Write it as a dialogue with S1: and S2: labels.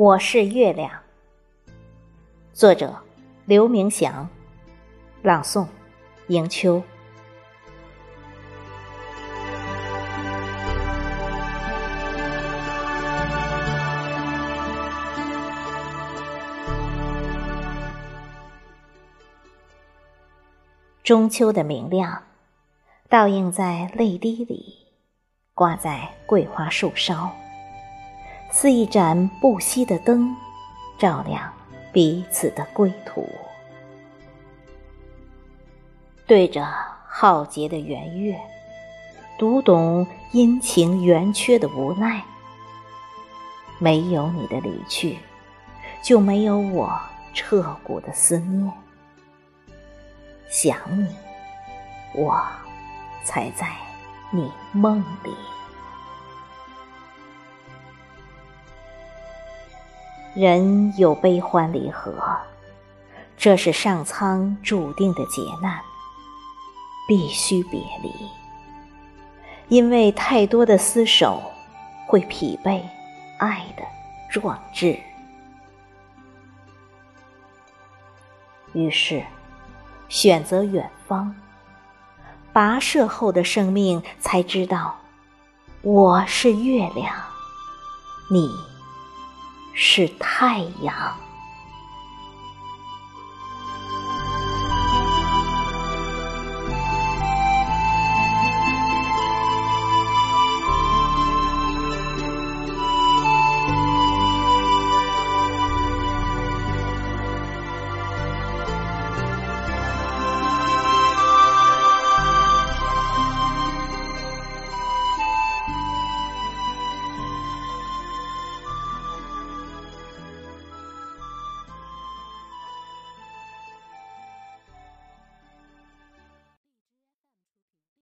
S1: 我是月亮。作者：刘明祥，朗诵：迎秋。中秋的明亮，倒映在泪滴里，挂在桂花树梢。似一盏不熄的灯，照亮彼此的归途。对着浩劫的圆月，读懂阴晴圆缺的无奈。没有你的离去，就没有我彻骨的思念。想你，我才在你梦里。人有悲欢离合，这是上苍注定的劫难，必须别离。因为太多的厮守，会疲惫爱的壮志。于是，选择远方，跋涉后的生命才知道，我是月亮，你。是太阳。